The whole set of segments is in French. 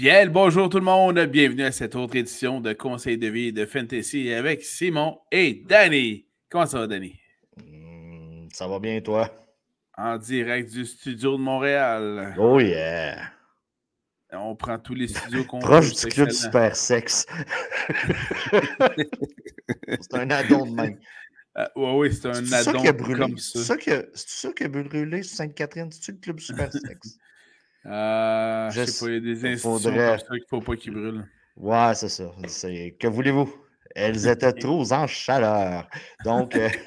Bien bonjour tout le monde, bienvenue à cette autre édition de Conseil de vie de Fantasy avec Simon et Danny. Comment ça va, Danny? Hmm, ça va bien, toi? En direct du studio de Montréal. Oh yeah! On prend tous les studios qu'on Proche du club super sexe. c'est un addon de même. Euh, oui, oui, c'est un addon comme ça. C'est ça qui a brûlé sur Sainte-Catherine? C'est-tu le club super sexe? Euh, je, sais pas, il y a des institutions faudrait... comme ça qu'il ne faut pas qu'ils brûlent. Ouais, c'est ça. Que voulez-vous? Elles étaient trop en chaleur. Donc. Euh,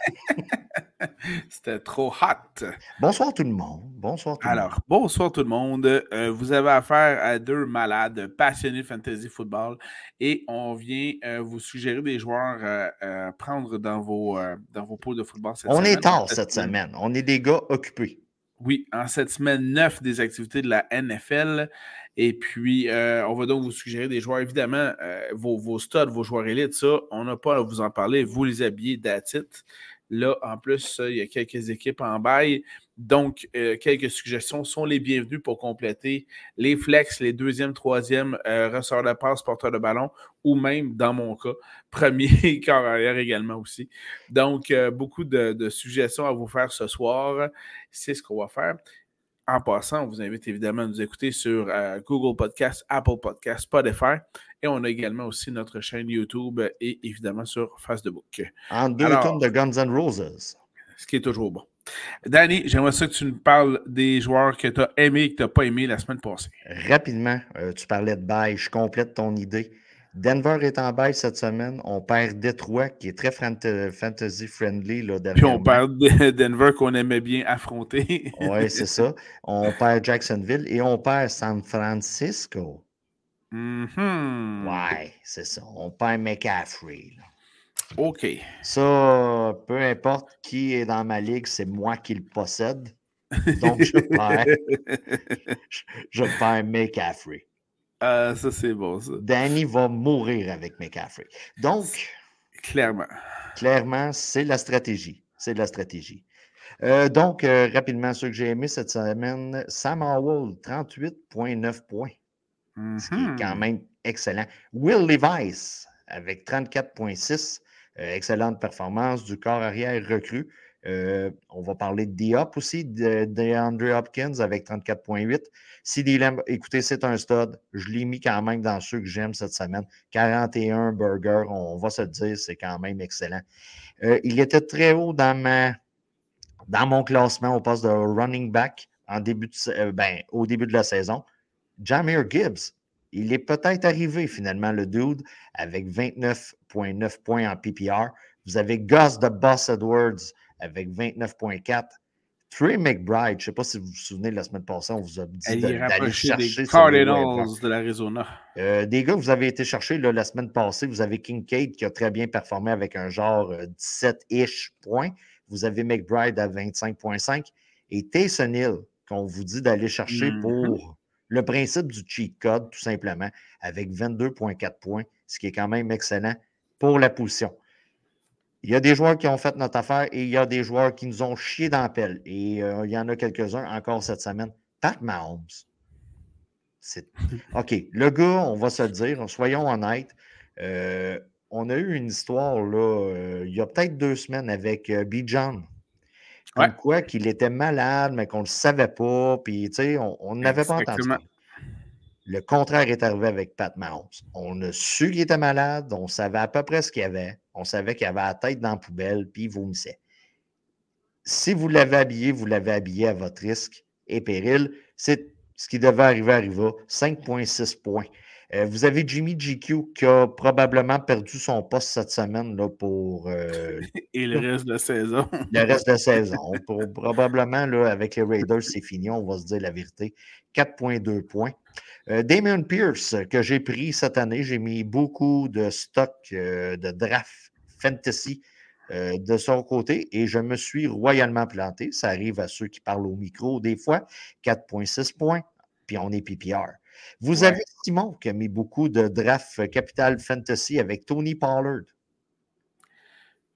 C'était trop hot. Bonsoir tout le monde. Bonsoir tout le Alors, bonsoir tout le monde. Euh, vous avez affaire à deux malades passionnés de fantasy football et on vient euh, vous suggérer des joueurs à prendre dans vos, dans vos pots de football cette on semaine. On est tard cette semaine. On est des gars occupés. Oui, en cette semaine 9 des activités de la NFL. Et puis, euh, on va donc vous suggérer des joueurs. Évidemment, euh, vos, vos vos joueurs élites, ça, on n'a pas à vous en parler. Vous les habillez d'attitude. Là, en plus, il y a quelques équipes en bail. Donc, euh, quelques suggestions sont les bienvenues pour compléter les flex, les deuxième, troisième euh, de passe, porteur de ballon, ou même, dans mon cas, premier quart arrière également aussi. Donc, euh, beaucoup de, suggestions à vous faire ce soir. C'est ce qu'on va faire. En passant, on vous invite évidemment à nous écouter sur euh, Google Podcast, Apple Podcast, Spotify. Et on a également aussi notre chaîne YouTube et évidemment sur Facebook. En deux tonnes de Guns N' Roses. Ce qui est toujours bon. Danny, j'aimerais ça que tu nous parles des joueurs que tu as aimés et que tu n'as pas aimés la semaine passée. Rapidement, euh, tu parlais de bail, je complète ton idée. Denver est en bail cette semaine. On perd Detroit, qui est très fantasy friendly. Là, Puis on perd Denver qu'on aimait bien affronter. oui, c'est ça. On perd Jacksonville et on perd San Francisco. Mm Ouais, c'est ça. On perd McCaffrey. OK. Ça, peu importe qui est dans ma ligue, c'est moi qui le possède. Donc, je perds, je, perds McCaffrey. Ah, ça, c'est bon, ça. Danny va mourir avec McCaffrey. Donc. Clairement. Clairement, c'est la stratégie. C'est la stratégie. Euh, donc, euh, rapidement, ce que j'ai aimé cette semaine, Sam Howell, 38,9 points. Ce qui est quand mm-hmm. même excellent. Will Levice, avec 34,6. Euh, excellente performance du corps arrière recru. Euh, on va parler de Diop aussi, de, de Hopkins avec 34,8. CD Lamb, écoutez, c'est un stud. Je l'ai mis quand même dans ceux que j'aime cette semaine. 41 burgers, on va se dire, c'est quand même excellent. Euh, il était très haut dans, dans mon classement au poste de running back en début ben, au début de la saison. Jamir Gibbs, il est peut-être arrivé finalement, le dude, avec 29,9 points en PPR. Vous avez Gus de Boss Edwards avec 29,4. Trey McBride, je ne sais pas si vous vous souvenez, la semaine passée, on vous a dit d'aller chercher des Cardinals de l'Arizona. Euh, des gars, vous avez été chercher la semaine passée. Vous avez Kincaid qui a très bien performé avec un genre 17-ish euh, points. Vous avez McBride à 25,5. Et Taysom Hill, qu'on vous dit d'aller chercher mm-hmm. pour le principe du cheat code, tout simplement, avec 22,4 points, ce qui est quand même excellent pour la position. Il y a des joueurs qui ont fait notre affaire et il y a des joueurs qui nous ont chié dans la pelle. Et euh, il y en a quelques-uns encore cette semaine. Pat Mahomes. OK, le gars, on va se le dire, soyons honnêtes. Euh, on a eu une histoire là, euh, il y a peut-être deux semaines avec B. Comme quoi qu'il était malade, mais qu'on ne le savait pas, puis tu sais, on n'avait pas entendu. Le contraire est arrivé avec Pat Mahomes. On a su qu'il était malade, on savait à peu près ce qu'il y avait, on savait qu'il avait la tête dans la poubelle, puis il vomissait. Si vous l'avez habillé, vous l'avez habillé à votre risque et péril. C'est ce qui devait arriver arriva. 5,6 points. Euh, vous avez Jimmy GQ qui a probablement perdu son poste cette semaine là, pour. Euh, Et le reste de la saison. le reste de la saison. probablement, là, avec les Raiders, c'est fini, on va se dire la vérité. 4,2 points. Euh, Damien Pierce, que j'ai pris cette année, j'ai mis beaucoup de stock de draft fantasy de son côté et je me suis royalement planté. Ça arrive à ceux qui parlent au micro des fois. 4,6 points, puis on est PPR. Vous avez Simon qui a mis beaucoup de draft Capital Fantasy avec Tony Pollard.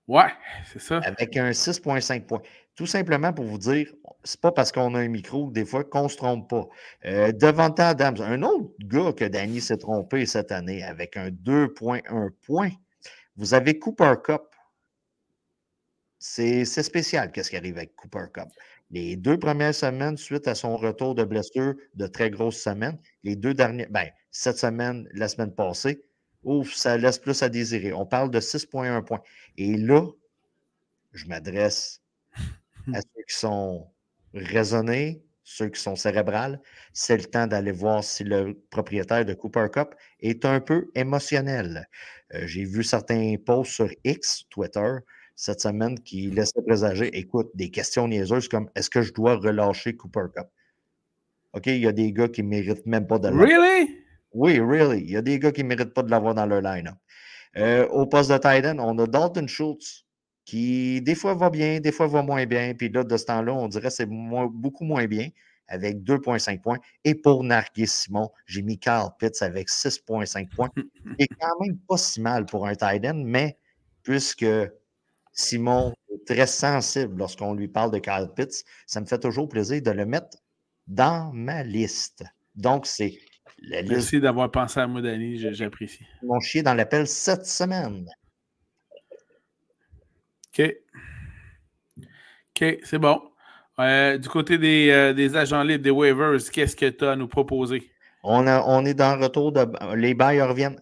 Ouais, c'est ça. Avec un 6,5 points. Tout simplement pour vous dire, c'est pas parce qu'on a un micro des fois qu'on ne se trompe pas. Euh, Devant Adams, un autre gars que Danny s'est trompé cette année avec un 2,1 points. Vous avez Cooper Cup. C'est spécial qu'est-ce qui arrive avec Cooper Cup. Les deux premières semaines, suite à son retour de blessure de très grosses semaines, les deux dernières, ben, cette semaine, la semaine passée, ouf, ça laisse plus à désirer. On parle de 6,1 points. Et là, je m'adresse à ceux qui sont raisonnés, ceux qui sont cérébrales. C'est le temps d'aller voir si le propriétaire de Cooper Cup est un peu émotionnel. Euh, j'ai vu certains posts sur X, Twitter, cette semaine qui laissaient présager, écoute, des questions niaiseuses comme est-ce que je dois relâcher Cooper Cup? OK, il y a des gars qui ne méritent même pas de l'avoir. Really? Oui, really. Il y a des gars qui ne méritent pas de l'avoir dans leur line-up. Euh, au poste de Titan, on a Dalton Schultz qui, des fois, va bien, des fois, va moins bien. Puis là, de ce temps-là, on dirait que c'est beaucoup moins bien avec 2,5 points. Et pour Nargis Simon, j'ai mis Carl Pitts avec 6,5 points. C'est quand même pas si mal pour un Titan, mais puisque Simon est très sensible lorsqu'on lui parle de Carl Pitts, ça me fait toujours plaisir de le mettre dans ma liste. Donc, c'est la liste. Merci d'avoir pensé à moi, Danny, j'apprécie. Mon chien dans l'appel cette semaine. OK. OK, c'est bon. Euh, du côté euh, des, agents libres, des waivers, qu'est-ce que tu as à nous proposer? On, on est dans le retour de. Les bails reviennent.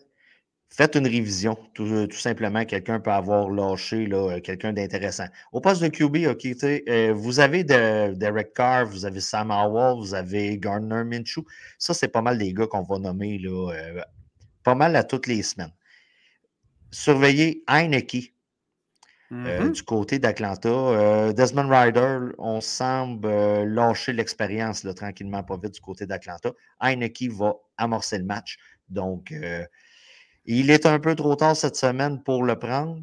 Faites une révision, tout, simplement. Quelqu'un peut avoir lâché quelqu'un d'intéressant. Au poste de QB, euh, vous avez Derek Carr, vous avez Sam Howell, vous avez Gardner Minshew. Ça, c'est pas mal des gars qu'on va nommer là, pas mal à toutes les semaines. Surveillez Heineke euh, mm-hmm. du côté d'Atlanta. Euh, Desmond Ryder, on semble euh, lâcher l'expérience tranquillement, pas vite du côté d'Atlanta. Heineke va amorcer le match. Donc, il est un peu trop tard cette semaine pour le prendre.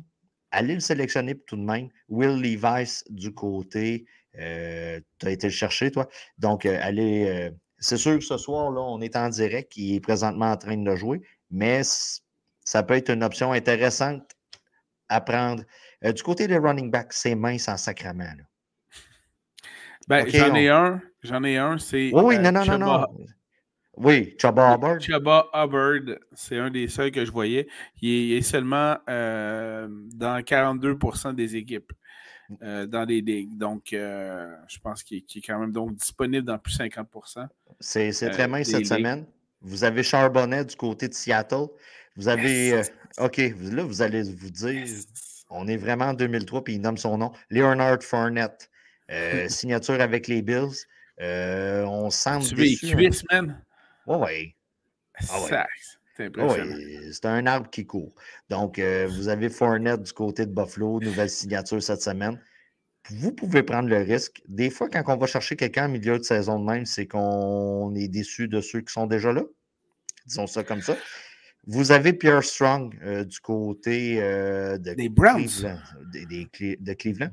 Allez le sélectionner tout de même. Will Levis du côté. tu as été le chercher, toi. Donc, allez. c'est sûr que ce soir, là, on est en direct. Il est présentement en train de jouer. Mais ça peut être une option intéressante à prendre. Euh, du côté des running back, c'est mince en sacrament. Ben, j'en ai un. J'en ai un, c'est. Oui, non, non, non, non. Oui, Chubba Hubbard. Chubba Hubbard, c'est un des seuls que je voyais. Il est, seulement euh, dans 42% des équipes euh, dans les ligues. Donc, je pense qu'il est quand même donc disponible dans plus de 50% C'est très mince cette semaine. Vous avez Charbonnet du côté de Seattle. Vous avez. OK, là, vous allez vous dire. On est vraiment en 2003, puis il nomme son nom. Leonard Fournette. Euh, signature avec les Bills. Euh, on sent. Tu veux les hein. cuisses, man? Oui, ah ouais. C'est impressionnant. c'est un arbre qui court. Donc, euh, vous avez Fournette du côté de Buffalo, nouvelle signature cette semaine. Vous pouvez prendre le risque. Des fois, quand on va chercher quelqu'un en milieu de saison de même, c'est qu'on est déçu de ceux qui sont déjà là. Disons ça comme ça. Vous avez Pierre Strong euh, du côté euh, de des Browns. Cleveland, de Cleveland.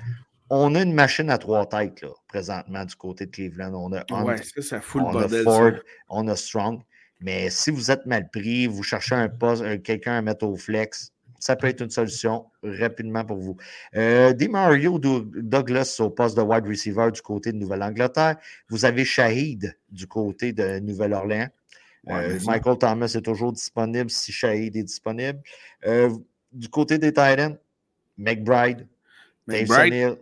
On a une machine à trois têtes là, présentement du côté de Cleveland. On a Hunt, ça, ça fout on a Ford, on a Strong. Mais si vous êtes mal pris, vous cherchez un poste, euh, quelqu'un à mettre au flex, ça peut être une solution rapidement pour vous. Euh, Mario Douglas au poste de wide receiver du côté de Nouvelle-Angleterre. Vous avez Shahid du côté de Nouvelle-Orléans. Euh, Michael Thomas est toujours disponible si Shahid est disponible. Euh, du côté des Titans, McBride, Dave euh,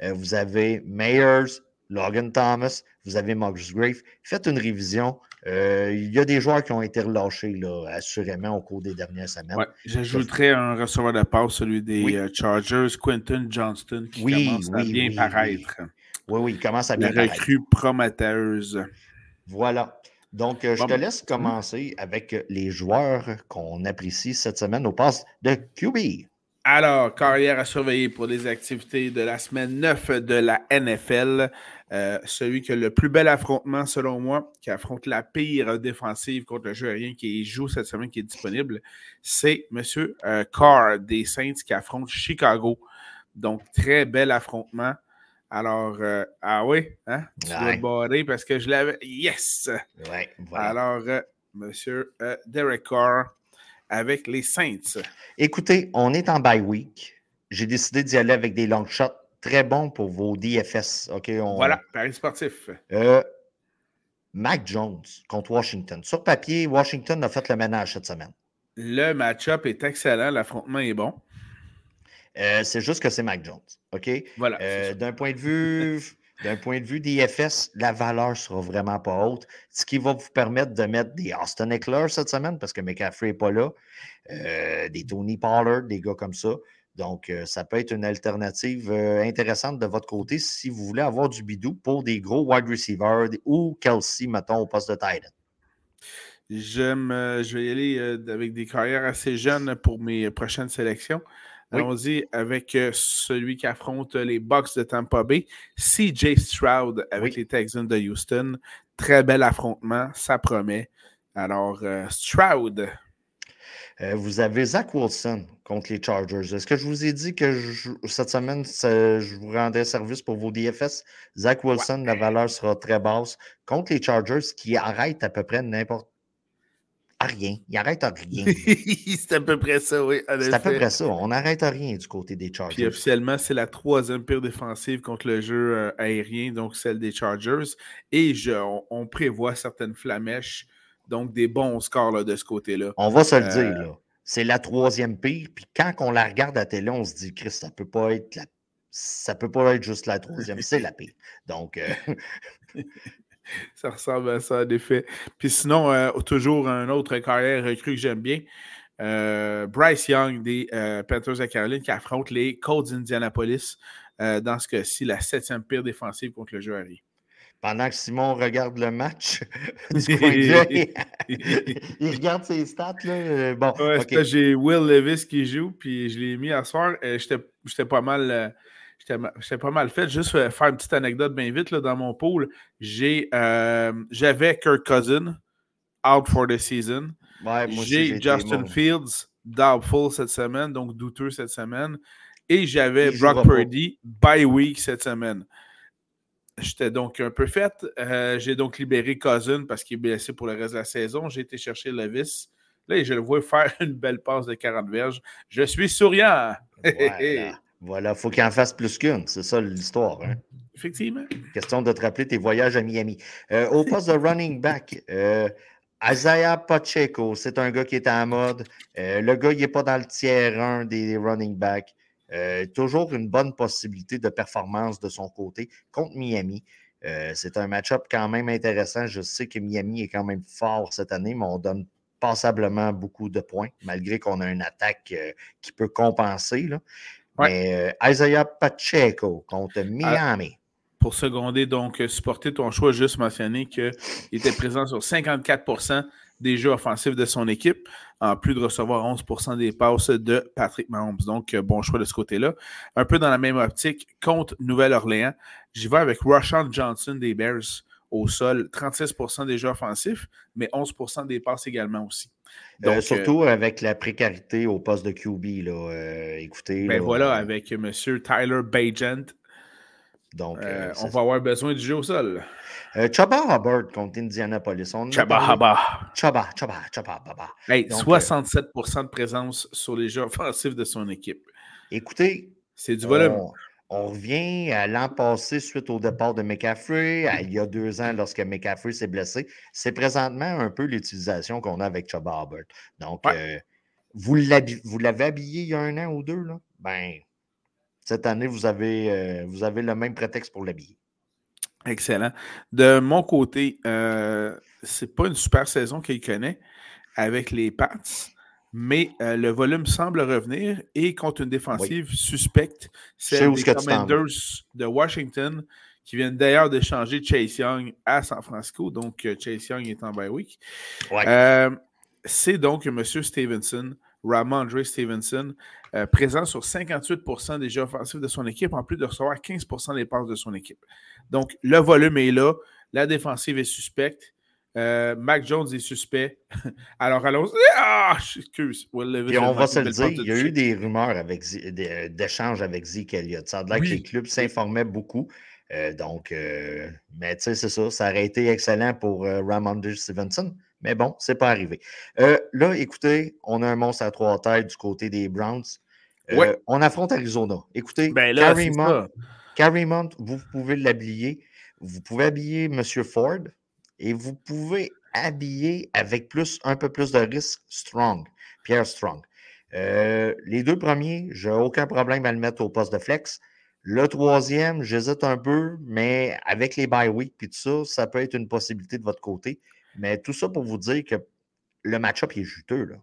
vous avez Mayers, Logan Thomas, vous avez Max Grave. Faites une révision. il y a des joueurs qui ont été relâchés, là, assurément, au cours des dernières semaines. J'ajouterais un receveur de passe, celui des Chargers, Quentin Johnston, qui commence à bien paraître. Oui, oui, il commence à bien paraître. recrue prometteuse. Voilà. Donc, euh, je te laisse commencer avec euh, les joueurs qu'on apprécie cette semaine au poste de QB. Alors, carrière à surveiller pour les activités de la semaine 9 de la NFL. Euh, celui qui a le plus bel affrontement, selon moi, qui affronte la pire défensive contre le jeu aérien qui joue cette semaine, qui est disponible, c'est M. Carr des Saints qui affronte Chicago. Donc, très bel affrontement. Alors, euh, ah oui, hein? Tu dois barrer parce que je l'avais. Yes! Ouais, Alors, euh, euh, Derek Carr avec les Saints. Écoutez, on est en bye week. j'ai décidé d'y aller avec des long shots très bons pour vos DFS. OK, Voilà, Paris sportif. Euh, Mac Jones contre Washington. Sur papier, Washington a fait le ménage cette semaine. Le match-up est excellent, l'affrontement est bon. Euh, c'est juste que c'est Mac Jones. OK? Voilà. Euh, d'un point de vue. D'un point de vue d'IFS, la valeur sera vraiment pas haute, ce qui va vous permettre de mettre des Austin Eckler cette semaine parce que McCaffrey n'est pas là, euh, des Tony Pollard, des gars comme ça. Donc, ça peut être une alternative intéressante de votre côté si vous voulez avoir du bidou pour des gros wide receivers ou Kelsey, mettons, au poste de Titan. J'aime, je vais y aller avec des carrières assez jeunes pour mes prochaines sélections. Allons-y avec celui qui affronte les Bucks de Tampa Bay, CJ Stroud avec les Texans de Houston. Très bel affrontement, ça promet. Alors, Stroud. vous avez Zach Wilson contre les Chargers. Est-ce que je vous ai dit que cette semaine, je vous rendais service pour vos DFS? Zach Wilson, la valeur sera très basse contre les Chargers qui arrêtent à peu près n'importe rien. Il arrête à rien. c'est à peu près ça, oui. C'est à peu près ça. On n'arrête à rien du côté des Chargers. Puis officiellement, c'est la troisième pire défensive contre le jeu euh, aérien, donc celle des Chargers. Et je, on, prévoit certaines flamèches, donc des bons scores de ce côté-là. On va se le dire, euh, là. C'est la troisième pire. Puis quand on la regarde à télé, on se dit, Christ, ça peut pas être la ça peut pas être juste la troisième, c'est la pire. Donc, euh, ça ressemble à ça, en effet. Puis sinon, euh, toujours un autre carrière recrue que j'aime bien. Euh, Bryce Young des euh, Panthers de Caroline qui affronte les Colts d'Indianapolis. dans ce cas-ci, la septième pire défensive contre le jeu aérien. Pendant que Simon regarde le match du coin de il regarde ses stats. Là. Bon, J'ai Will Levis qui joue, puis je l'ai mis à soir. J'étais pas mal J'étais pas mal fait. Juste euh, faire une petite anecdote bien vite là, dans mon pool. Euh, j'avais Kirk Cousin out for the season. j'ai Justin Fields doubtful cette semaine, donc douteux cette semaine. Et j'avais Brock Purdy by week cette semaine. J'étais donc un peu fait. Euh, j'ai donc libéré Cousin parce qu'il est blessé pour le reste de la saison. J'ai été chercher Levis. Là, je le vois faire une belle passe de 40 verges. Je suis souriant. Voilà, il faut qu'il en fasse plus qu'une. C'est ça l'histoire. Hein? Effectivement. Question de te rappeler tes voyages à Miami. Euh, au poste de running back, euh, Isaiah Pacheco, c'est un gars qui est en mode. Euh, le gars, il n'est pas dans le tiers 1 des running backs. toujours une bonne possibilité de performance de son côté contre Miami. c'est un match-up quand même intéressant. Je sais que Miami est quand même fort cette année, mais on donne passablement beaucoup de points, malgré qu'on a une attaque qui peut compenser. Là. Mais euh, Isaiah Pacheco contre Miami. pour seconder, donc, euh, supporter ton choix, juste mentionner qu'il était présent sur 54% des jeux offensifs de son équipe, en plus de recevoir 11% des passes de Patrick Mahomes. Donc, euh, bon choix de ce côté-là. Un peu dans la même optique, contre Nouvelle-Orléans, j'y vais avec Roshan Johnson des Bears au sol, 36% des jeux offensifs, mais 11% des passes également aussi. Euh, Donc, surtout euh, avec la précarité au poste de QB. Là, euh, écoutez. Ben voilà, avec M. Tyler Bagent. Donc, on va avoir besoin du jeu au sol. Chaba Hubbard contre Indianapolis. Chaba Hubbard. Chaba, Chaba, Chaba, Baba. 67% de présence sur les jeux offensifs de son équipe. Écoutez. C'est du volume. On revient à l'an passé suite au départ de McCaffrey, il y a deux ans lorsque McCaffrey s'est blessé. C'est présentement un peu l'utilisation qu'on a avec Chuba Hubbard. Donc, euh, vous l'avez habillé il y a un an ou deux, là? Ben, cette année, vous avez, euh, vous avez le même prétexte pour l'habiller. Excellent. De mon côté, euh, c'est pas une super saison qu'il connaît avec les Pats mais euh, le volume semble revenir et contre une défensive suspecte, celle des Commanders de Washington, qui viennent d'ailleurs d'échanger Chase Young à San Francisco. Donc, euh, Chase Young est en bye week. Euh, c'est donc M. Stevenson, Ramondre Stevenson, présent sur 58% des jeux offensifs de son équipe, en plus de recevoir 15% des passes de son équipe. Donc, le volume est là. La défensive est suspecte. Euh, Mac Jones est suspect. Alors allons-y. Ah, excuse. on va se le dire, il y a eu des rumeurs avec euh, d'échanges avec Zeke Elliott. Ça a l'air que les clubs s'informaient beaucoup. Euh, donc, mais tu sais, c'est ça. Ça aurait été excellent pour Ramondre Stevenson. Mais bon, c'est pas arrivé. là, écoutez, on a un monstre à trois têtes du côté des Browns. on affronte Arizona. Écoutez, ben Carrie Mont, vous pouvez l'habiller. Vous pouvez habiller M. Ford et vous pouvez habiller avec plus, un peu plus de risque Strong, Pierre Strong. Euh, les deux premiers, j'ai aucun problème à le mettre au poste de flex. Le troisième, j'hésite un peu, mais avec les bye week et tout ça, ça peut être une possibilité de votre côté. Mais tout ça pour vous dire que le match-up est juteux. Là.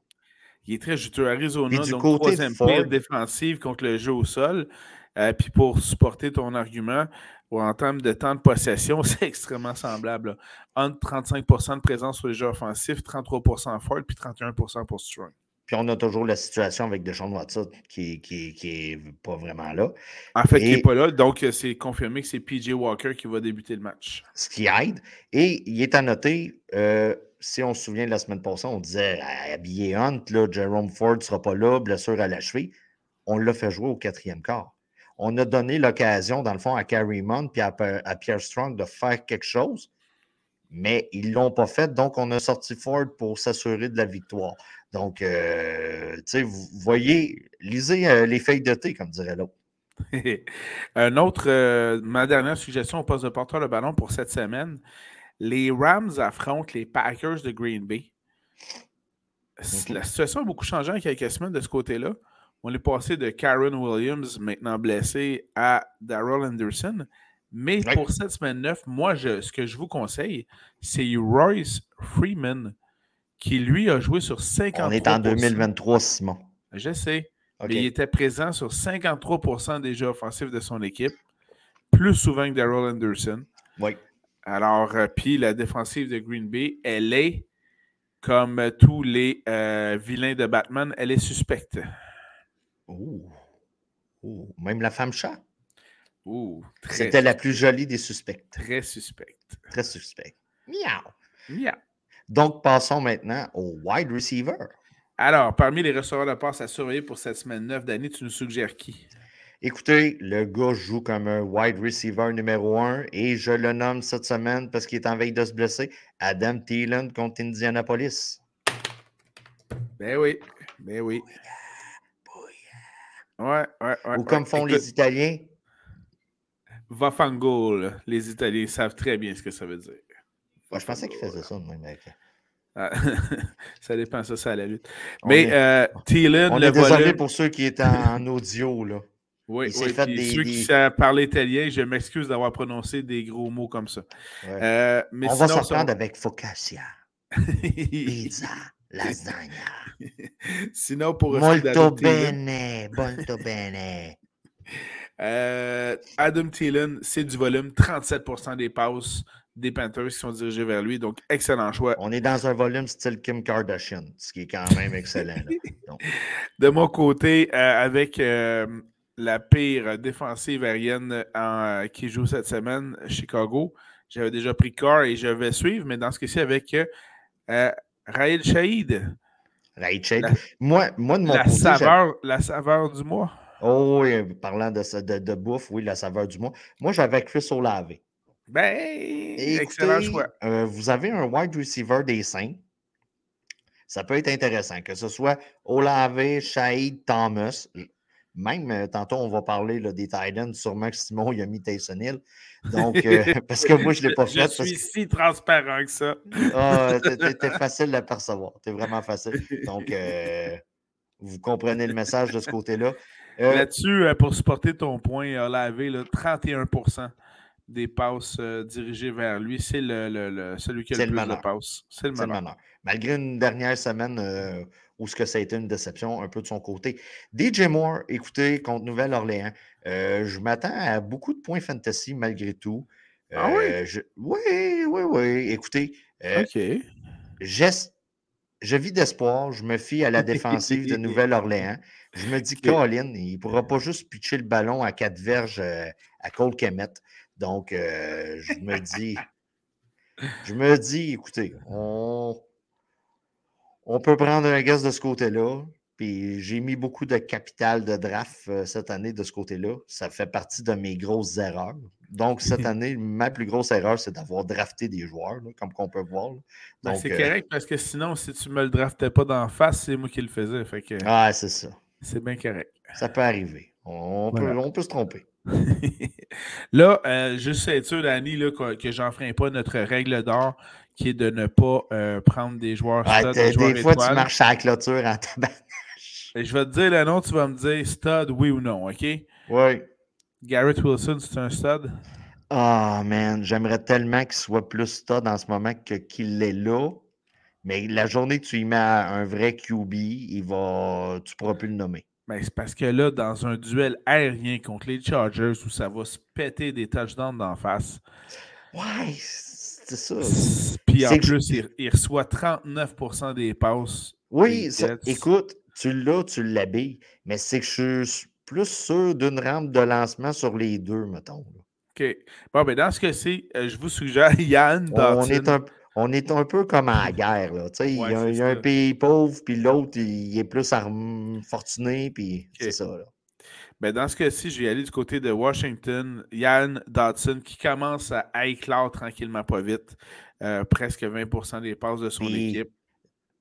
Il est très juteux. Arizona, du donc côté troisième pire défensive contre le jeu au sol. Euh, puis pour supporter ton argument, en termes de temps de possession, c'est extrêmement semblable. Entre 35% de présence sur les jeux offensifs, 33% Ford, puis 31% pour Strong. Puis on a toujours la situation avec Deshaun Watson qui n'est pas vraiment là. En fait, qui n'est pas là. Donc, c'est confirmé que c'est PJ Walker qui va débuter le match. Ce qui aide. Et il est à noter, euh, si on se souvient de la semaine passée, on disait habillé Hunt, là, Jerome Ford ne sera pas là, blessure à la cheville. On l'a fait jouer au quatrième quart. On a donné l'occasion, dans le fond, à Carrie Mond et à, Pierre Strong de faire quelque chose, mais ils ne l'ont pas fait. Donc, on a sorti Ford pour s'assurer de la victoire. Donc, euh, tu sais, vous voyez, lisez euh, les feuilles de thé, comme dirait l'autre. Un autre, euh, ma dernière suggestion au poste de porteur de ballon pour cette semaine. Les Rams affrontent les Packers de Green Bay. La situation a beaucoup changé en quelques semaines de ce côté-là. On est passé de Karen Williams, maintenant blessé, à Daryl Anderson. Mais pour cette semaine 9, moi, ce que je vous conseille, c'est Royce Freeman, qui lui a joué sur 53 On est en 2023, Simon. Je sais. Mais il était présent sur 53% des jeux offensifs de son équipe, plus souvent que Daryl Anderson. Oui. Alors, euh, puis la défensive de Green Bay, elle est, comme tous les euh, vilains de Batman, elle est suspecte. Ouh. Même la femme chat? C'était la plus jolie des suspects. Très suspecte. Très suspecte. Miaou. Miaou. Donc, passons maintenant au wide receiver. Alors, parmi les receveurs de passe à surveiller pour cette semaine 9 d'année, tu nous suggères qui? Écoutez, le gars joue comme un wide receiver numéro un et je le nomme cette semaine parce qu'il est en veille de se blesser. Adam Thielen contre Indianapolis. Ben oui, ben oui. Ouais, ouais, ouais. Ou comme font les Italiens. Vafangol. Les Italiens savent très bien ce que ça veut dire. je pensais qu'ils faisaient ça, même. Mec. Ah, ça dépend, ça, ça à la lutte. Mais euh, Thielen, on est désolé pour ceux qui étaient en audio, là. Oui, oui fait des, ceux qui savent parler italien, je m'excuse d'avoir prononcé des gros mots comme ça. Euh, mais on va s'en prendre avec focaccia, pizza, lasagna. sinon, pour Molto bene, molto bene. Euh, Adam Thielen, c'est du volume, 37% des passes des Panthers qui sont dirigés vers lui. Donc, excellent choix. On est dans un volume style Kim Kardashian, ce qui est quand même excellent. De mon côté, euh, avec euh, la pire défensive aérienne qui joue cette semaine, Chicago, j'avais déjà pris Carr et je vais suivre, mais dans ce cas-ci, avec Raïl Shahid. Raïl Shahid. moi, moi, de mon la saveur, La saveur du mois. Oh oui, parlant de, de, de, bouffe, oui, la saveur du mois. Moi, j'avais Chris Olave. Ben, excellent choix. Euh, vous avez un wide receiver des saints. Ça peut être intéressant, que ce soit Olave, Shahid, Thomas. Même euh, tantôt, on va parler là, des Titans. Sûrement que Simon il a mis Tyson Hill. Donc, euh, parce que moi, je ne l'ai pas fait. Je suis si transparent que ça. ah, t'es facile à percevoir. T'es vraiment facile. Donc, vous comprenez le message de ce côté-là. Là-dessus, pour supporter ton point, Olave, 31% des passes dirigées vers lui, c'est le, celui qui a le, plus de passes. C'est le, meneur. Malgré une dernière semaine où ce que ça a été une déception un peu de son côté. DJ Moore, écoutez, contre Nouvelle-Orléans, je m'attends à beaucoup de points fantasy malgré tout. ah oui? Oui, oui, oui. Écoutez, OK. Je vis d'espoir. Je me fie à la défensive de Nouvelle-Orléans. Je me dis, Colin, il ne pourra pas juste pitcher le ballon à quatre verges à Cole Kemet. Donc, euh, je me dis, je me dis, écoutez, on, on peut prendre un gaz de ce côté-là. Puis j'ai mis beaucoup de capital de draft euh, cette année de ce côté-là. Ça fait partie de mes grosses erreurs. Donc, cette année, ma plus grosse erreur, c'est d'avoir drafté des joueurs, comme qu'on peut voir. Ben, c'est euh correct parce que sinon, si tu ne me le draftais pas d'en face, c'est moi qui le faisais. Fait Ah, c'est ça. C'est bien correct. Ça peut arriver. On, peut, on peut se tromper. là, euh, juste être sûr, là, que, que j'enfreins pas notre règle d'or qui est de ne pas euh, prendre des joueurs stud. des, fois, tu marches à la clôture en Et je vais te dire le nom, tu vas me dire stud, oui ou non, OK? Oui. Garrett Wilson, c'est un stud? Ah, oh, man, j'aimerais tellement qu'il soit plus stud en ce moment que qu'il l'est là. Mais la journée que tu y mets un vrai QB, il va, tu ne pourras plus le nommer. Ben, c'est parce que là, dans un duel aérien contre les Chargers où ça va se péter des touchdowns d'en face. Ouais, c'est ça. Puis en plus, il, reçoit 39% des passes. Oui, écoute, tu l'as, tu l'habilles, mais c'est que je suis plus sûr d'une rampe de lancement sur les deux, mettons. OK. Bon, ben dans ce cas-ci, euh, je vous suggère Yann On est un on est un peu comme en guerre. Là. il y a, un pays pauvre, puis l'autre, il, est plus fortuné, puis c'est ça. Là. Ben, dans ce cas-ci, je vais aller du côté de Washington. Yann Dodson qui commence à éclore tranquillement pas vite. Euh, presque 20% des passes de son équipe.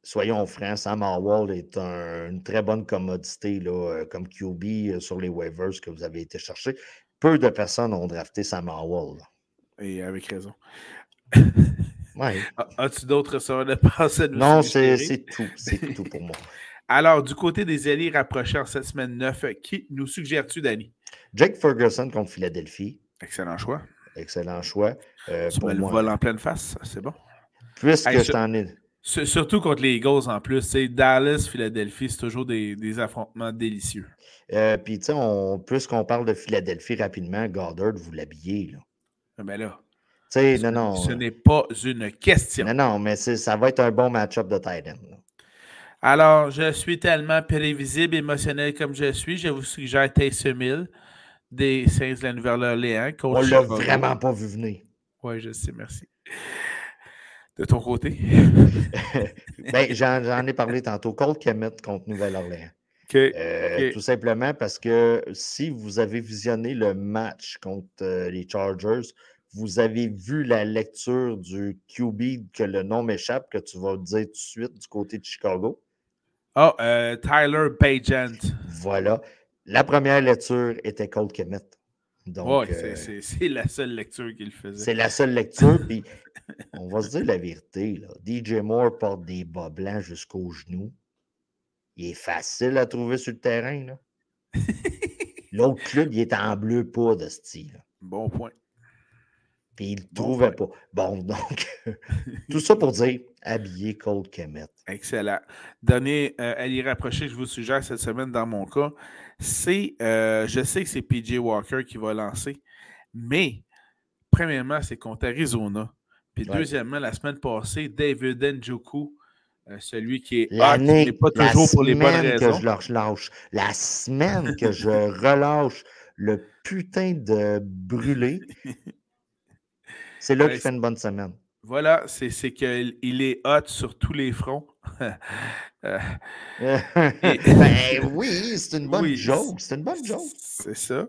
Soyons francs, Sam Howell est une très bonne commodité là, euh, comme QB euh, sur les waivers que vous avez été chercher. Peu de personnes ont drafté Sam Howell. Et avec raison. Ouais. As-tu d'autres sortes de passes Non, c'est tout. C'est tout pour moi. Alors, du côté des alliés rapprochés en cette semaine 9, qui nous suggères-tu, Danny? Jake Ferguson contre Philadelphie. Excellent choix. Excellent choix. Euh, pour le vol en pleine face, c'est bon. Puisque je t'en ai. Surtout contre les Eagles en plus. C'est Dallas, Philadelphie, c'est toujours des, affrontements délicieux. Euh, Puis, tu sais, puisqu'on parle de Philadelphie rapidement, Goddard, vous l'habillez. Là. Ah, ben là, ce, non, Ce n'est pas une question. Non, non, mais ça va être un bon match-up de Titan. Alors, je suis tellement prévisible, émotionnel comme je suis. Je vous suggère Taysom Hill des Saints de la Nouvelle-Orléans. On l'a vraiment pas vu venir. Oui, je sais, merci. De ton côté? ben, j'en ai parlé tantôt. Colt Kemet contre Nouvelle-Orléans. Euh, tout simplement parce que si vous avez visionné le match contre euh, les Chargers, vous avez vu la lecture du QB que le nom m'échappe, que tu vas dire tout de suite du côté de Chicago. Oh, euh, Tyler Bagent. Voilà. La première lecture était Colt Kemet. Donc, euh, c'est la seule lecture qu'il faisait. C'est la seule lecture. puis, on va se dire la vérité. Là. DJ Moore porte des bas blancs jusqu'aux genoux. Il est facile à trouver sur le terrain. L'autre club, il est en bleu pas de style. Bon point. Puis il ne trouvait pas. Bon, donc, tout ça pour dire habiller Cold Kemet. Excellent. Dernier euh, allié rapproché je vous suggère cette semaine dans mon cas, c'est, euh, je sais que c'est PJ Walker qui va lancer, mais premièrement, c'est contre Arizona. Puis deuxièmement, la semaine passée, David Njoku, euh, celui qui est n'est pas toujours pour les bonnes raisons. que je leur lâche, la semaine que je relâche le putain de brûlé, C'est là qu'il fait une bonne semaine. Voilà, c'est qu'il est hot sur tous les fronts. Euh, ben oui, c'est une bonne joke. C'est une bonne joke. C'est ça.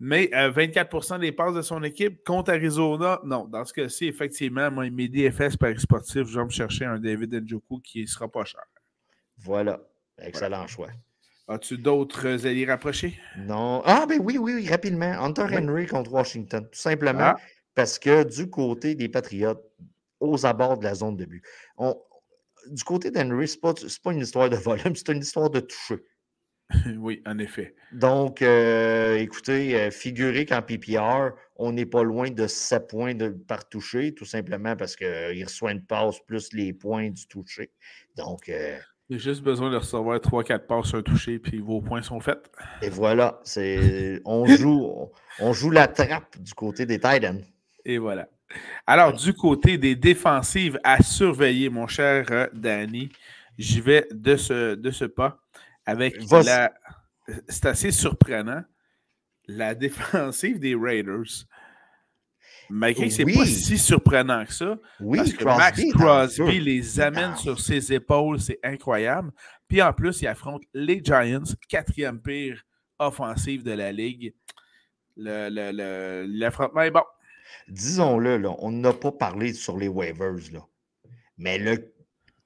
Mais 24% euh, des passes de son équipe contre Arizona, non. Dans ce cas-ci, effectivement, moi, mes DFS Paris Sportif, je vais me chercher un David Njoku qui ne sera pas cher. Voilà. Excellent choix. As-tu d'autres alliés rapprochés? Non. Ah, ben oui, oui, oui, rapidement. Hunter Henry contre Washington. Tout simplement. Ah. Parce que du côté des Patriotes, aux abords de la zone de but, du côté d'Henry, ce n'est pas, une histoire de volume, c'est une histoire de toucher. Oui, en effet. Donc, euh, écoutez, euh, figurez qu'en PPR, on n'est pas loin de 7 points de, par toucher, tout simplement parce qu'il euh, reçoit une passe plus les points du toucher. Donc, il a juste besoin de recevoir 3-4 passes, un toucher, puis vos points sont faits. Et voilà, on, joue, on joue la trappe du côté des Titans. Et voilà. Alors, du côté des défensives à surveiller, mon cher euh, Danny, j'y vais de ce, de ce pas avec la. C'est assez surprenant. La défensive des Raiders. Malgré que ce n'est pas si surprenant que ça. Oui, parce que Max Crosby les amène sur ses épaules, c'est incroyable. Puis en plus, il affronte les Giants, quatrième pire offensive de la Ligue. L'affrontement le, est bon disons-le, là, on n'a pas parlé sur les waivers, là. mais le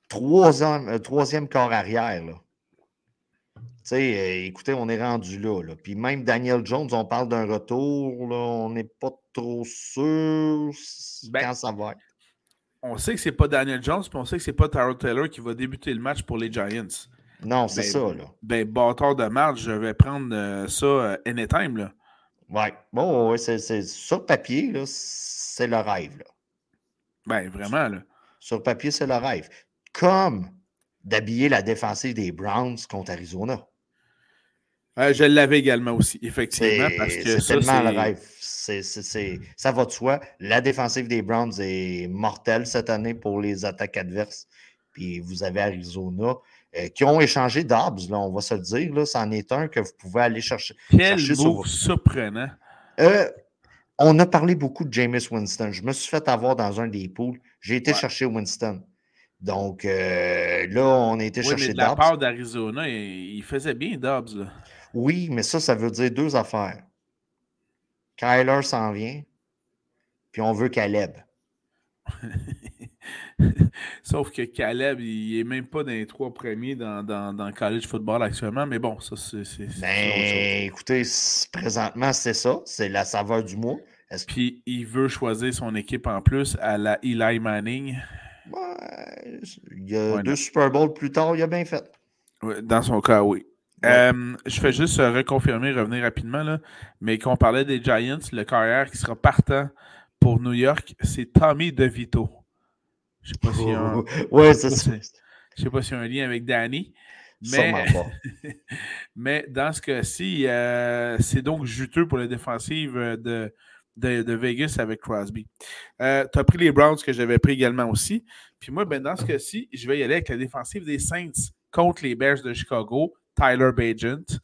troisième, euh, troisième corps arrière, là, sais, écoutez, on est rendu là, là. Puis même Daniel Jones, on parle d'un retour, là, on n'est pas trop sûr Ben, quand ça va être. On sait que c'est pas Daniel Jones, puis on sait que c'est pas Tyrod Taylor qui va débuter le match pour les Giants. Non, c'est Ben, ça, là. Ben, bâtard de marge, je vais prendre euh, ça euh, anytime, là. Ouais. Bon, ouais, c'est, c'est- sur papier, là, c'est le rêve, là. Ben, vraiment, là. Sur papier, c'est le rêve. Comme d'habiller la défensive des Browns contre Arizona. Euh, je l'avais également aussi, effectivement, C'est parce que c'est ça, tellement le rêve. C'est- c'est- c'est- ça va de soi. La défensive des Browns est mortelle cette année pour les attaques adverses. Puis vous avez Arizona euh, qui ont échangé Dobbs, là, on va se le dire. Là, c'en est un que vous pouvez aller chercher. Quel chercher sur- surprenant. Euh, on a parlé beaucoup de Jameis Winston. Je me suis fait avoir dans un des pools. J'ai été Ouais. chercher Winston. Donc euh, là, on a été Oui, mais chercher de la Dobbs. part d'Arizona, il, il faisait bien Dobbs, là. Oui, mais ça, ça veut dire deux affaires. Kyler s'en vient, puis on veut Caleb. Sauf que Caleb, il est même pas dans les trois premiers dans, dans, dans le college football actuellement, mais bon, ça, c'est. Ben, écoutez, présentement, c'est ça. C'est la saveur du mois. Puis il veut choisir son équipe en plus à la Eli Manning. Ouais, il y a Ouais, deux non. Super Bowls plus tard, il a bien fait. Dans son cas, oui. Ouais. Euh, je fais juste reconfirmer, revenir rapidement, là, mais qu'on parlait des Giants, le carrière qui sera partant pour New York, c'est Tommy DeVito. Je sais pas a un, ouais, ça. sais je sais pas s'il y a un lien avec Danny, mais, dans ce cas-ci, euh, c'est donc juteux pour la défensive euh, de, de, de Vegas avec Crosby. tu as pris les Browns que j'avais pris également aussi. Puis moi, ben, dans ce cas-ci, je vais y aller avec la défensive des Saints contre les Bears de Chicago, Tyler Bagent.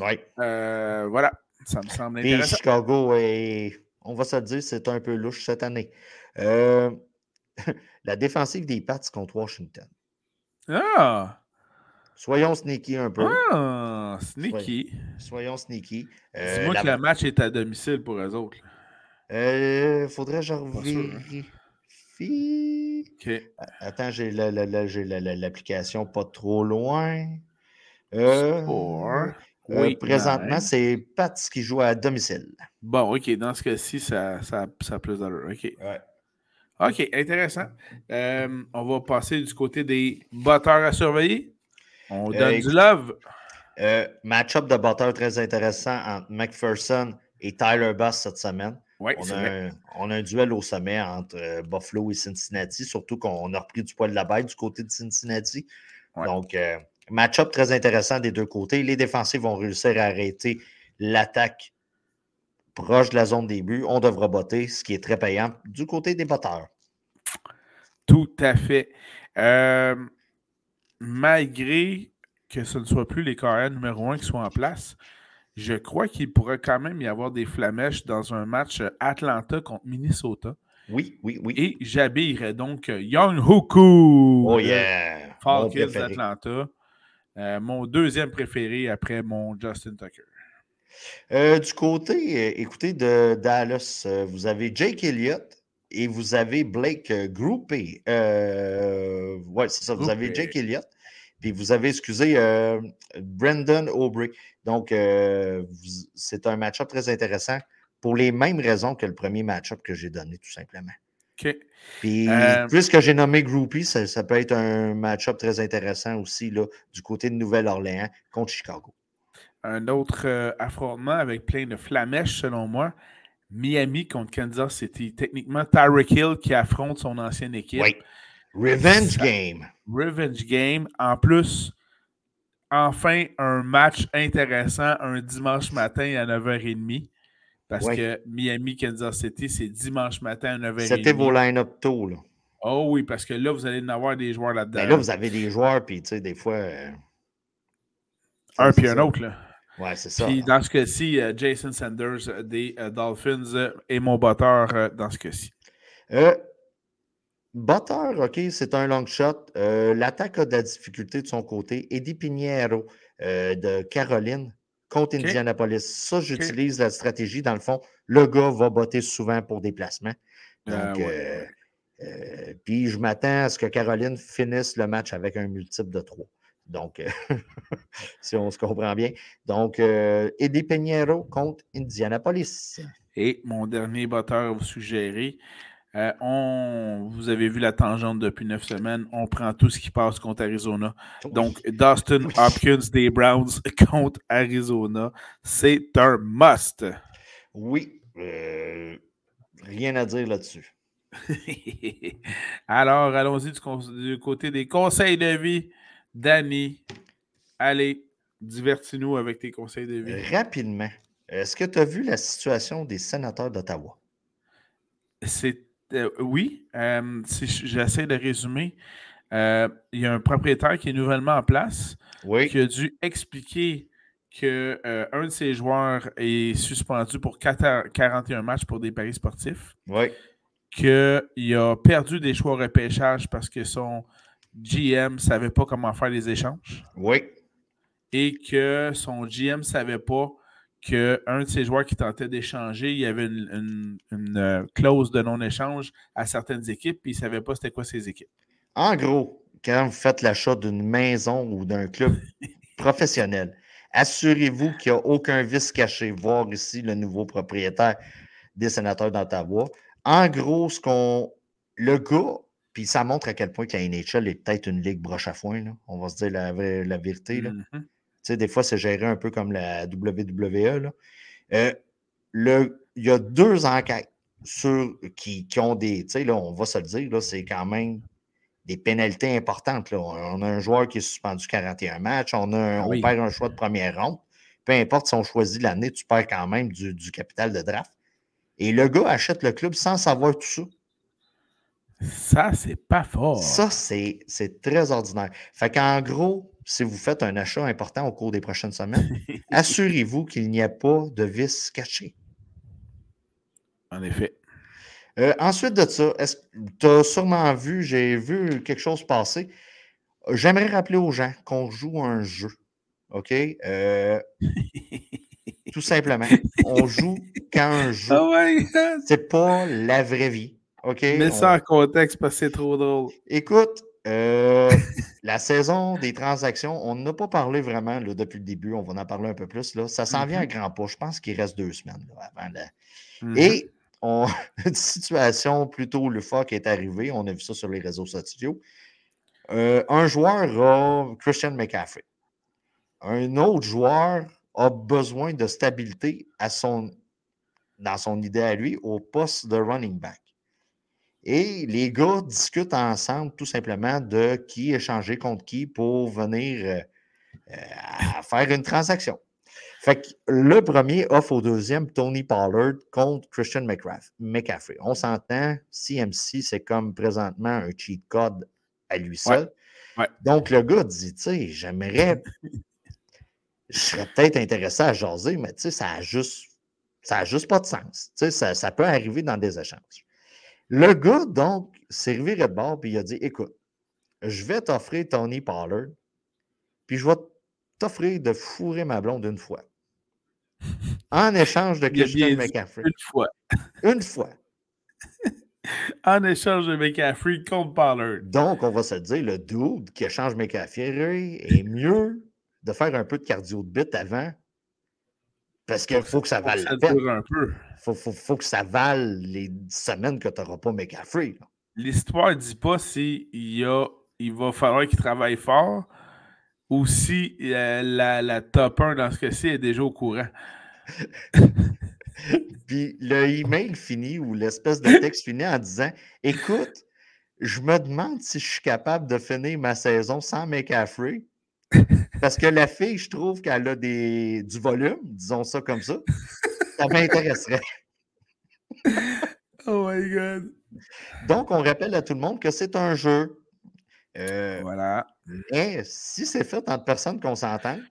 Ouais. Euh, voilà, ça me semble intéressant. Chicago, est- on va se le dire, c'est un peu louche cette année. Euh, la défensive des Pats contre Washington. Ah! Soyons sneaky un peu. Ah! Sneaky. Soyons sneaky. Euh, Dis-moi la- que le match est à domicile pour eux autres. Euh, faudrait que je hein. revérifie. OK. Attends, j'ai la- la- la- j'ai la- la- l'application pas trop loin. Euh, Score. euh, Oui, présentement, c'est Pats qui joue à domicile. Bon, OK. Dans ce cas-ci, ça, ça, ça a plus d'allure. OK. Ouais. OK, intéressant. Euh, on va passer du côté des batteurs à surveiller. On Euh, donne du love. Euh, Match-up de batteur très intéressant entre McPherson et Tyler Bass cette semaine. Oui, On a, un, on a un duel au sommet entre Buffalo et Cincinnati, surtout qu'on a repris du poil de la bête du côté de Cincinnati. Ouais. Donc, match-up très intéressant des deux côtés. Les défensifs vont réussir à arrêter l'attaque proche de la zone des buts. On devra botter, ce qui est très payant du côté des batteurs. Tout à fait. Euh, malgré que ce ne soit plus les carrières numéro un qui soient en place, je crois qu'il pourrait quand même y avoir des flamèches dans un match Atlanta contre Minnesota. Oui, oui, oui. Et j'habillerais donc Young Hoku oh yeah! Falcons d'Atlanta. Euh, mon deuxième préféré après mon Justin Tucker. Euh, du côté, euh, écoutez, de Dallas, euh, vous avez Jake Elliott et vous avez Blake Groupé. Euh, ouais, c'est ça. Vous avez. Jake Elliott. Puis vous avez, excusez, euh, Brendan Aubrey. Donc, vous- c'est un match-up très intéressant pour les mêmes raisons que le premier match-up que j'ai donné, tout simplement. OK. Puis, Euh, puisque j'ai nommé Groupie, ça, ça peut être un match-up très intéressant aussi là, du côté de Nouvelle-Orléans contre Chicago. Un autre euh, affrontement avec plein de flamèches, selon moi. Miami contre Kansas City. Techniquement, Tyreek Hill qui affronte son ancienne équipe. Oui. Revenge Ça- game. Revenge Game. En plus, enfin, un match intéressant un dimanche matin à 9h30. Parce que Miami-Kansas City, c'est dimanche matin à 9h30. C'était vos line-up tôt. Là. Oh oui, parce que là, vous allez en avoir des joueurs là-dedans. Ben là, vous avez des joueurs, puis tu sais, des fois. euh, un puis un autre. Là. Ouais, c'est ça. Puis dans ce cas-ci, euh, Jason Sanders euh, des euh, Dolphins est mon batteur dans ce cas-ci. Euh, Butter, OK, c'est un long shot. Euh, L'attaque a de la difficulté de son côté. Eddie Piniero euh, de Caroline contre. Indianapolis. Ça, j'utilise la stratégie. Dans le fond, le gars va botter souvent pour. Donc, ouais, euh, puis je m'attends à ce que Caroline finisse le match avec un multiple de 3. Donc, si on se comprend bien. Donc, euh, Eddie Peñero contre Indianapolis. Et mon dernier batteur à vous suggérer, euh, on, vous avez vu la tangente depuis neuf semaines. On prend tout ce qui passe contre Arizona. Donc, Dustin Hopkins des Browns contre Arizona, c'est un must. Oui, euh, rien à dire là-dessus. Alors, allons-y du, côté des conseils de vie. Danny, allez, divertis-nous avec tes conseils de vie. Rapidement, est-ce que tu as vu la situation des sénateurs d'Ottawa? C'est euh, oui, euh, si j'essaie de résumer, euh, il y a un propriétaire qui est nouvellement en place qui a dû expliquer qu'un de ses joueurs est suspendu pour 41 matchs pour des paris sportifs. Oui. Qu'il a perdu des choix au repêchage parce que son GM ne savait pas comment faire les échanges. Oui. Et que son GM ne savait pas qu'un de ses joueurs qui tentait d'échanger, il y avait une, euh, clause de non-échange à certaines équipes, puis il ne savait pas c'était quoi ces équipes. En gros, quand vous faites l'achat d'une maison ou d'un club professionnel, assurez-vous qu'il n'y a aucun vice caché. Voir ici le nouveau propriétaire des sénateurs d'Ottawa. En gros, ce qu'on. Le gars, puis ça montre à quel point que la NHL est peut-être une ligue broche à foin, on va se dire la, vérité. Là. Mm-hmm des fois, c'est géré un peu comme la WWE. Euh, le, il y a deux enquêtes sur, qui, ont des. Là, on va se le dire, c'est quand même des pénalités importantes. Là. On a un joueur qui est suspendu 41 matchs, on, a ah on perd un choix de première ronde. Peu importe si on choisit l'année, tu perds quand même du, du, capital de draft. Et le gars achète le club sans savoir tout ça. Ça, c'est pas fort. Ça, c'est très ordinaire. Fait qu'en gros, si vous faites un achat important au cours des prochaines semaines, assurez-vous qu'il n'y a pas de vis caché. En effet. Euh, ensuite de ça, tu as sûrement vu, j'ai vu quelque chose passer. J'aimerais rappeler aux gens qu'on joue un jeu. OK? Euh, tout simplement. On joue quand un jeu. Oh c'est pas la vraie vie. OK? Mets ça en contexte parce que c'est trop drôle. Écoute, euh, la saison des transactions, on n'a pas parlé vraiment là, depuis le début. On va en parler un peu plus. Là. Ça s'en vient à mm-hmm. grand pas. Je pense qu'il reste deux semaines avant. Mm-hmm. Et on... une situation plutôt le qui est arrivée. On a vu ça sur les réseaux sociaux. Euh, un joueur a Christian McCaffrey. Un autre joueur a besoin de stabilité à son, dans son idée à lui au poste de running back. Et les gars discutent ensemble tout simplement de qui échanger contre qui pour venir euh, euh, faire une transaction. Fait que le premier offre au deuxième Tony Pollard contre Christian McCaffrey. On s'entend, CMC, c'est comme présentement un cheat code à lui seul. Donc le gars dit, tu sais, j'aimerais, je serais peut-être intéressé à jaser, mais tu sais, ça n'a juste, ça juste pas de sens. Tu sais, ça, ça peut arriver dans des échanges. Le gars, donc, s'est reviré de bord et il a dit Écoute, je vais t'offrir Tony Pollard, puis je vais t'offrir de fourrer ma blonde une fois. En échange de Christian McCaffrey. Une fois. Une fois. en échange de McCaffrey contre Pollard. Donc, on va se dire, le dude qui échange McCaffrey est mieux de faire un peu de cardio de bite avant parce qu'il faut que ça vale la peine. Il faut, que ça vale les semaines que tu n'auras pas McCaffrey. L'histoire ne dit pas si il, a, il va falloir qu'il travaille fort ou si euh, la, la, top 1 dans ce cas-ci est déjà au courant. Puis le email finit ou l'espèce de texte finit en disant Écoute, je me demande si je suis capable de finir ma saison sans McCaffrey. Parce que la fille, je trouve qu'elle a des, du volume, disons ça comme ça. Ça m'intéresserait. oh my God. Donc, on rappelle à tout le monde que c'est un jeu. Euh, voilà. Mais si c'est fait entre personnes consentantes,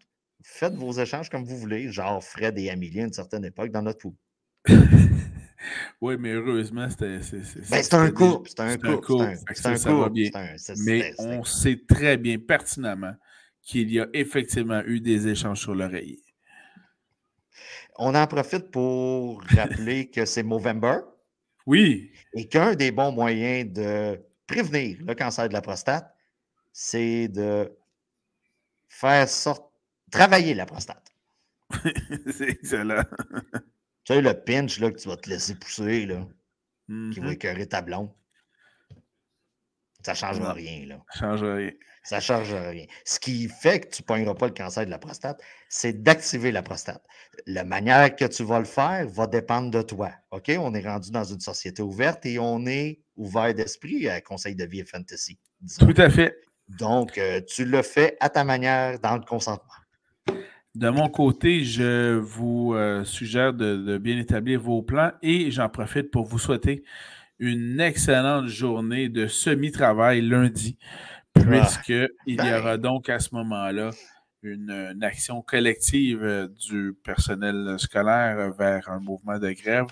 faites vos échanges comme vous voulez, genre Fred et Amélie à une certaine époque dans notre pool. oui, mais heureusement, c'était. C'est un couple. C'est un couple. C'est un, couple. Mais on sait très bien, pertinemment, qu'il y a effectivement eu des échanges sur l'oreiller. On en profite pour rappeler que c'est Movember. Oui. Et qu'un des bons moyens de prévenir le cancer de la prostate, c'est de faire sortir, travailler la prostate. c'est excellent. tu sais, le pinch là, que tu vas te laisser pousser, là, qui va Mhm. écœurer ta blonde. Ça ne changera rien, là. Ça change rien. Ça ne change rien. Ce qui fait que tu ne pogneras pas le cancer de la prostate, c'est d'activer la prostate. La manière que tu vas le faire va dépendre de toi. OK? On est rendu dans une société ouverte et on est ouvert d'esprit à Conseil de vie et Fantasy. disons. Tout à fait. Donc, euh, tu le fais à ta manière dans le consentement. De mon côté, je vous euh, suggère de, de bien établir vos plans et j'en profite pour vous souhaiter une excellente journée de semi-travail lundi, puisqu'il y ben. aura donc à ce moment-là une, une action collective euh, du personnel scolaire vers un mouvement de grève.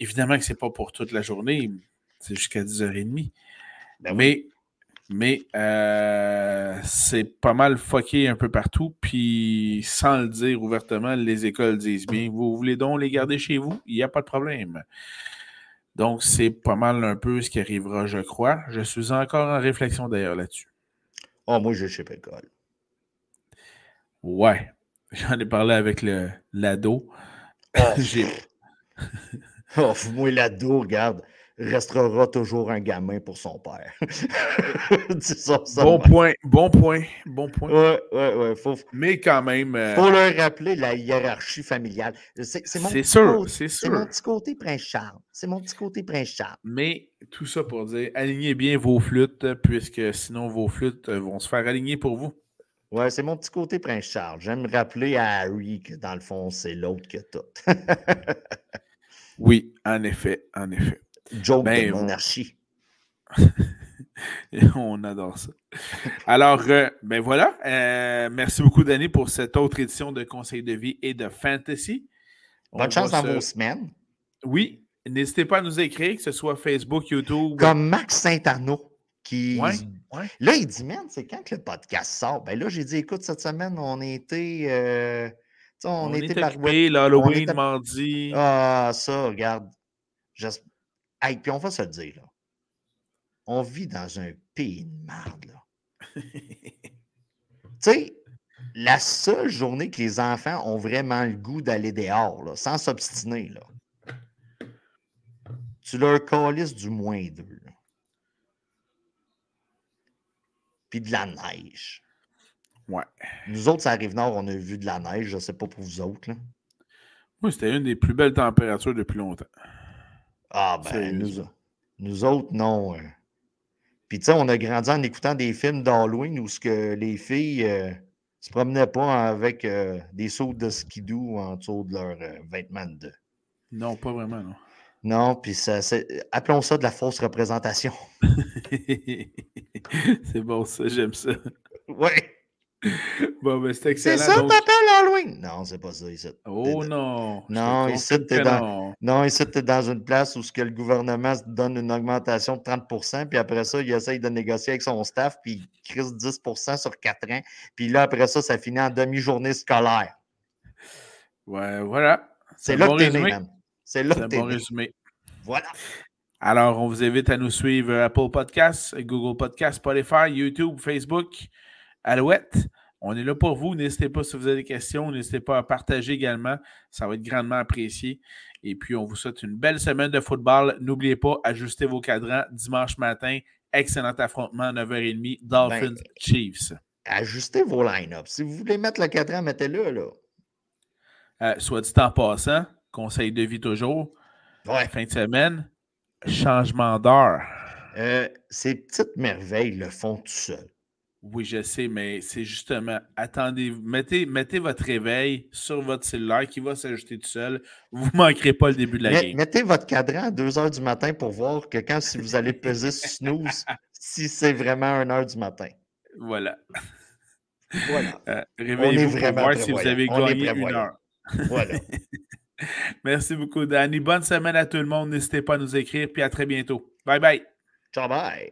Évidemment que ce n'est pas pour toute la journée, c'est jusqu'à 10h30. Ben oui. Mais, mais euh, c'est pas mal foqué un peu partout. Puis, sans le dire ouvertement, les écoles disent bien vous voulez donc les garder chez vous? Il n'y a pas de problème. Donc, c'est pas mal un peu ce qui arrivera, je crois. Je suis encore en réflexion d'ailleurs là-dessus. Oh, moi, je ne sais pas l'école. Ouais. J'en ai parlé avec le l'ado. Oh, J'ai- oh, moi, l'ado, regarde, restera toujours un gamin pour son père. Ça. Bon point, bon point, bon point. Ouais, ouais, ouais. Faut, Mais quand même, euh, faut leur rappeler la hiérarchie familiale. C'est mon, mon petit côté Prince Charles. C'est mon petit côté Prince Charles. Mais tout ça pour dire, alignez bien vos flûtes, puisque sinon vos flûtes euh, vont se faire aligner pour vous. Ouais, c'est mon petit côté Prince Charles. J'aime rappeler à Harry que dans le fond, c'est l'autre que tout. Oui, en effet, en effet. Joke Ben, de monarchie. On adore ça. Alors, euh, ben voilà. euh, merci beaucoup, Danny, pour cette autre édition de Conseil de vie et de Fantasy. On Bonne chance dans se- vos semaines. Oui, n'hésitez pas à nous écrire, que ce soit Facebook, YouTube. Comme Max Saint-Arnaud, qui. Ouais, ouais. Là, il dit, man, c'est quand que le podcast sort? Ben là, j'ai dit, écoute, cette semaine, on était. euh, on, On, était est par- l'Halloween, était- mardi. Ah, ça, regarde. Hey, puis on va se le dire, là. On vit dans un pays de merde, là. tu sais, la seule journée que les enfants ont vraiment le goût d'aller dehors, là, sans s'obstiner, là, tu leur calisses du moins deux. là. Puis de la neige. Ouais. Nous autres, ça arrive nord, on a vu de la neige. Je ne sais pas pour vous autres. Là. Moi, c'était une des plus belles températures depuis longtemps. Ah, ben, nous, nous autres, non. euh. Puis, tu sais, on a grandi en écoutant des films d'Halloween où ce que les filles euh, se promenaient pas avec euh, des sauts de skidoo en dessous de leurs euh, vêtements de. Non, pas vraiment, non. Non, puis ça, appelons ça de la fausse représentation. c'est bon, ça, j'aime ça. Ouais. Bon, ben, c'est ça, donc- t'appelles Halloween? Non, c'est pas ça ici. Oh T'es- non. Non, ici, t'es dans- non. Ici, dans une place où ce que le gouvernement se donne une augmentation de 30% puis après ça, il essaye de négocier avec son staff, puis il crise 10% sur 4 ans. Puis là, après ça, ça finit en demi-journée scolaire. Ouais, voilà. C'est là bon que t'es né, man. C'est là C'est que un t'es bon né. résumé. Voilà. Alors, on vous invite à nous suivre euh, Apple Podcasts, Google Podcasts, Spotify, YouTube, Facebook, Alouette. On est là pour vous. N'hésitez pas si vous avez des questions. N'hésitez pas à partager également. Ça va être grandement apprécié. Et puis, on vous souhaite une belle semaine de football. N'oubliez pas, ajustez vos cadrans dimanche matin. Excellent affrontement, 9h30, Dolphins Ben, Chiefs. Ajustez vos line-up. Si vous voulez mettre le cadran, mettez-le, là. Euh, soit dit en passant, conseil de vie toujours. Ouais. Fin de semaine, changement d'heure. Euh, ces petites merveilles le font tout seul. Oui, je sais, mais c'est justement, attendez, mettez, mettez votre réveil sur votre cellulaire qui va s'ajuster tout seul. Vous ne manquerez pas le début de la Met- game. mettez votre cadran à 2 h du matin pour voir que quand si vous allez peser sur snooze, si c'est vraiment 1 h du matin. Voilà. Voilà. Euh, Réveillez-vous pour vraiment voir si vous avez gagné une heure. Voilà. Merci beaucoup, Danny. Bonne semaine à tout le monde. N'hésitez pas à nous écrire, puis à très bientôt. Bye bye. Ciao, bye.